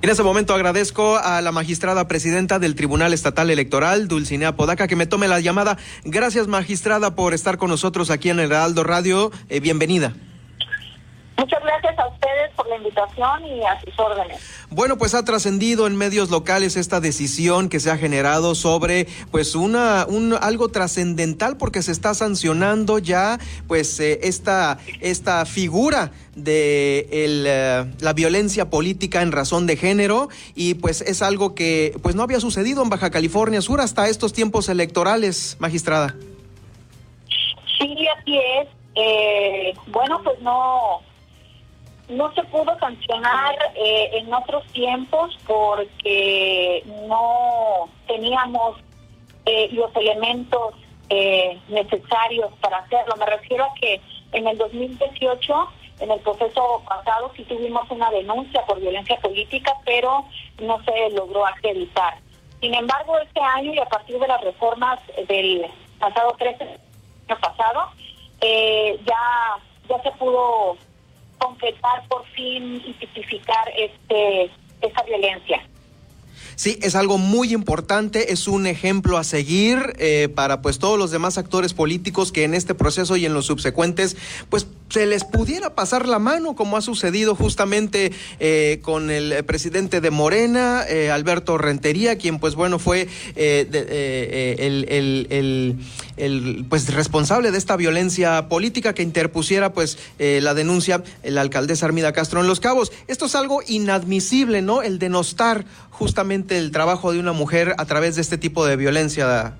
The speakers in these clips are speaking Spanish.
En ese momento agradezco a la magistrada presidenta del Tribunal Estatal Electoral, Dulcinea Podaca, que me tome la llamada. Gracias, magistrada, por estar con nosotros aquí en el Heraldo Radio. Eh, bienvenida. Muchas gracias a ustedes por la invitación y a sus órdenes. Bueno, pues ha trascendido en medios locales esta decisión que se ha generado sobre pues una un algo trascendental porque se está sancionando ya pues eh, esta esta figura de el, eh, la violencia política en razón de género y pues es algo que pues no había sucedido en Baja California Sur hasta estos tiempos electorales, magistrada. Sí, así es. Eh, bueno, pues no no se pudo sancionar eh, en otros tiempos porque no teníamos eh, los elementos eh, necesarios para hacerlo. Me refiero a que en el 2018, en el proceso pasado, sí tuvimos una denuncia por violencia política, pero no se logró acreditar. Sin embargo, este año y a partir de las reformas del pasado 13 año pasado, ya ya se pudo concretar por fin y tipificar este esta violencia. Sí, es algo muy importante, es un ejemplo a seguir eh, para pues todos los demás actores políticos que en este proceso y en los subsecuentes pues se les pudiera pasar la mano, como ha sucedido justamente eh, con el presidente de Morena, eh, Alberto Rentería, quien pues bueno fue eh, el, el, el, pues responsable de esta violencia política que interpusiera pues la denuncia la alcaldesa Armida Castro en Los Cabos. Esto es algo inadmisible, ¿no? El denostar justamente el trabajo de una mujer a través de este tipo de violencia.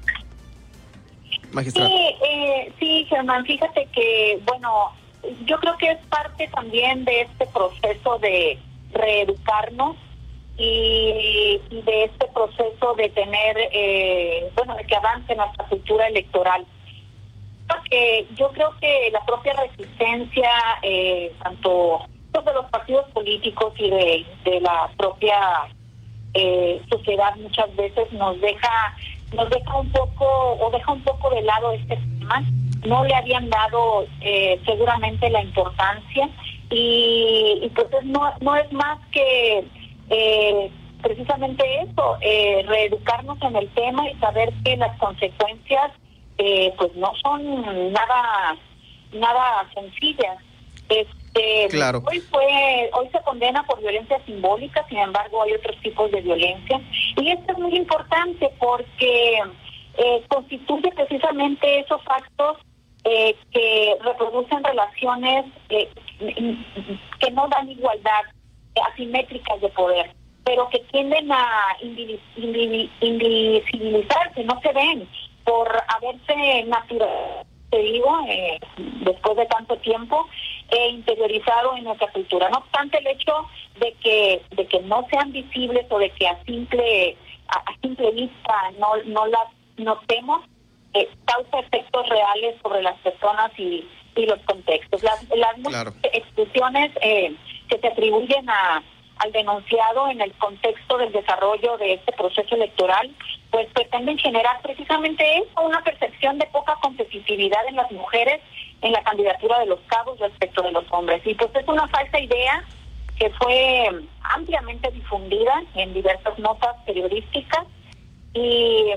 Magistrado. Sí, sí, Germán, fíjate que, bueno, yo creo que es parte también de este proceso de reeducarnos y, de este proceso de tener, eh, bueno, de que avance nuestra cultura electoral. Porque yo creo que la propia resistencia, eh, tanto de los partidos políticos y de, la propia eh, sociedad muchas veces nos deja nos deja un poco o deja un poco de lado este tema no le habían dado eh, seguramente la importancia y, entonces no, no es más que eh, precisamente eso, eh, reeducarnos en el tema y saber que las consecuencias pues no son nada nada sencillas. Este, claro. Hoy fue, hoy se condena por violencia simbólica, sin embargo hay otros tipos de violencia y esto es muy importante porque constituye precisamente esos actos eh, que reproducen relaciones eh, que no dan igualdad, eh, asimétricas de poder, pero que tienden a invisibilizarse, no se ven por haberse natural, te digo, después de tanto tiempo, e interiorizado en nuestra cultura. No obstante el hecho de que de que no sean visibles o de que a simple a, simple vista no no las notemos causa efectos reales sobre las personas y, y los contextos. Las, las exclusiones eh, que se atribuyen a, al denunciado en el contexto del desarrollo de este proceso electoral, pues pretenden generar precisamente eso, una percepción de poca competitividad en las mujeres en la candidatura de los cabos respecto de los hombres. Y pues es una falsa idea que fue ampliamente difundida en diversas notas periodísticas y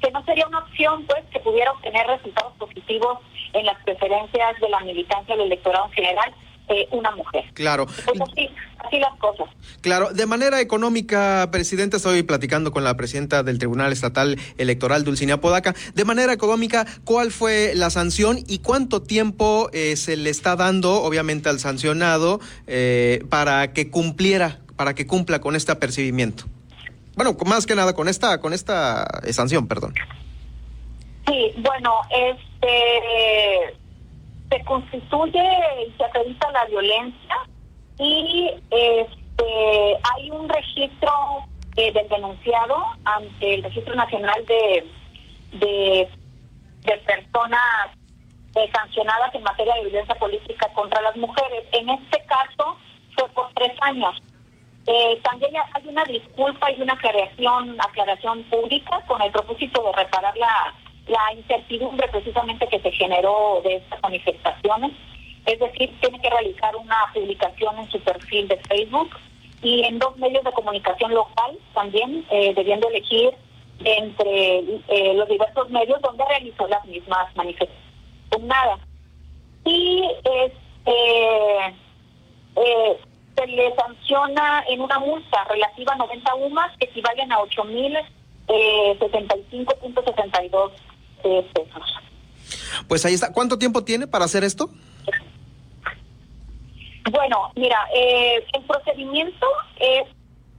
que no sería una opción pues que pudiera obtener resultados positivos en las preferencias de la militancia del electorado en general eh, una mujer. Claro. Pues así, así las cosas. Claro, de manera económica, Presidenta, estoy platicando con la presidenta del Tribunal Estatal Electoral, Dulcinea Podaca. De manera económica, ¿cuál fue la sanción y cuánto tiempo eh, se le está dando, obviamente, al sancionado eh, para que cumpliera, para que cumpla con este apercibimiento? Bueno, más que nada con esta, con esta sanción, perdón. Sí, bueno, este se constituye y se acredita la violencia y este hay un registro eh, del denunciado ante el registro nacional de de, personas eh, sancionadas en materia de violencia política contra las mujeres. En este caso fue por tres años. Eh, también hay una disculpa y una aclaración, aclaración pública con el propósito de reparar la, la incertidumbre precisamente que se generó de estas manifestaciones. Es decir, tiene que realizar una publicación en su perfil de Facebook y en dos medios de comunicación local también, eh, debiendo elegir entre eh, los diversos medios donde realizó las mismas manifestaciones. Nada. Y este, eh, se le sanciona en una multa relativa a 90 UMAS que equivalen a 8.075.62 eh, pesos. Pues ahí está. ¿Cuánto tiempo tiene para hacer esto? Bueno, mira, eh, el procedimiento es,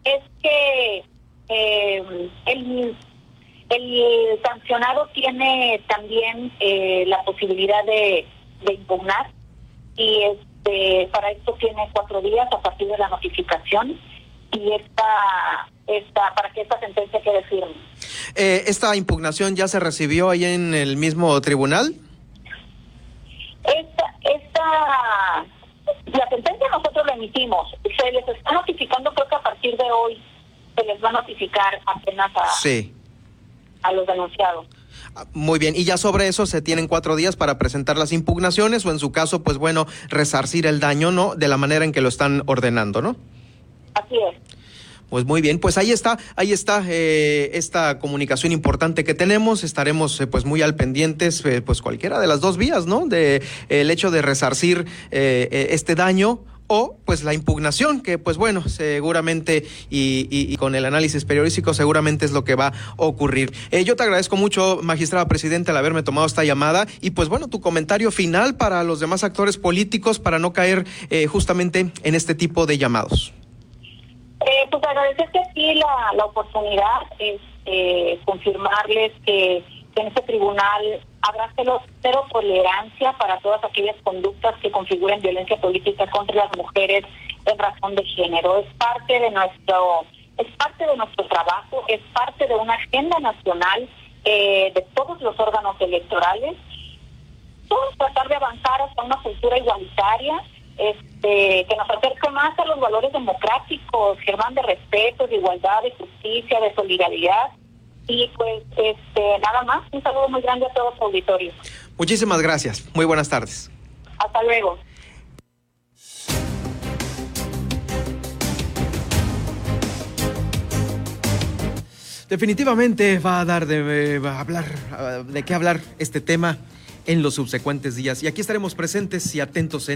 es que eh, el, el sancionado tiene también eh, la posibilidad de, de impugnar y este para esto tiene cuatro días a partir de la notificación y esta, esta para que esta sentencia quede firme. Eh, ¿Esta impugnación ya se recibió ahí en el mismo tribunal? Esta, esta, la sentencia nosotros la emitimos. Se les está notificando, creo que a partir de hoy se les va a notificar apenas a, Sí. a los denunciados. Muy bien, y ya sobre eso se tienen cuatro días para presentar las impugnaciones o en su caso, pues bueno, resarcir el daño, ¿no? De la manera en que lo están ordenando, ¿no? Así es. Pues muy bien, pues ahí está, ahí está eh, esta comunicación importante que tenemos. Estaremos eh, pues muy al pendientes, eh, pues cualquiera de las dos vías, ¿no? De el hecho de resarcir este daño o pues la impugnación, que pues bueno, seguramente y, y- con el análisis periodístico seguramente es lo que va a ocurrir. Eh, yo te agradezco mucho, magistrada presidenta, al haberme tomado esta llamada y pues bueno, tu comentario final para los demás actores políticos para no caer eh, justamente en este tipo de llamados. Eh, pues agradecerte aquí la, la oportunidad, este, confirmarles que en este tribunal habrá cero, tolerancia para todas aquellas conductas que configuren violencia política contra las mujeres en razón de género. Es parte de nuestro, es parte de nuestro trabajo, es parte de una agenda nacional eh, de todos los órganos electorales todos tratar de avanzar hacia una cultura igualitaria este, que nos acerque más a los valores democráticos, Germán, de respeto, de igualdad, de justicia, de solidaridad. Y pues este, nada más, un saludo muy grande a todo su auditorio. Muchísimas gracias. Muy buenas tardes. Hasta luego. Definitivamente va a dar de, va a hablar ah, de qué hablar este tema en los subsecuentes días y aquí estaremos presentes y atentos en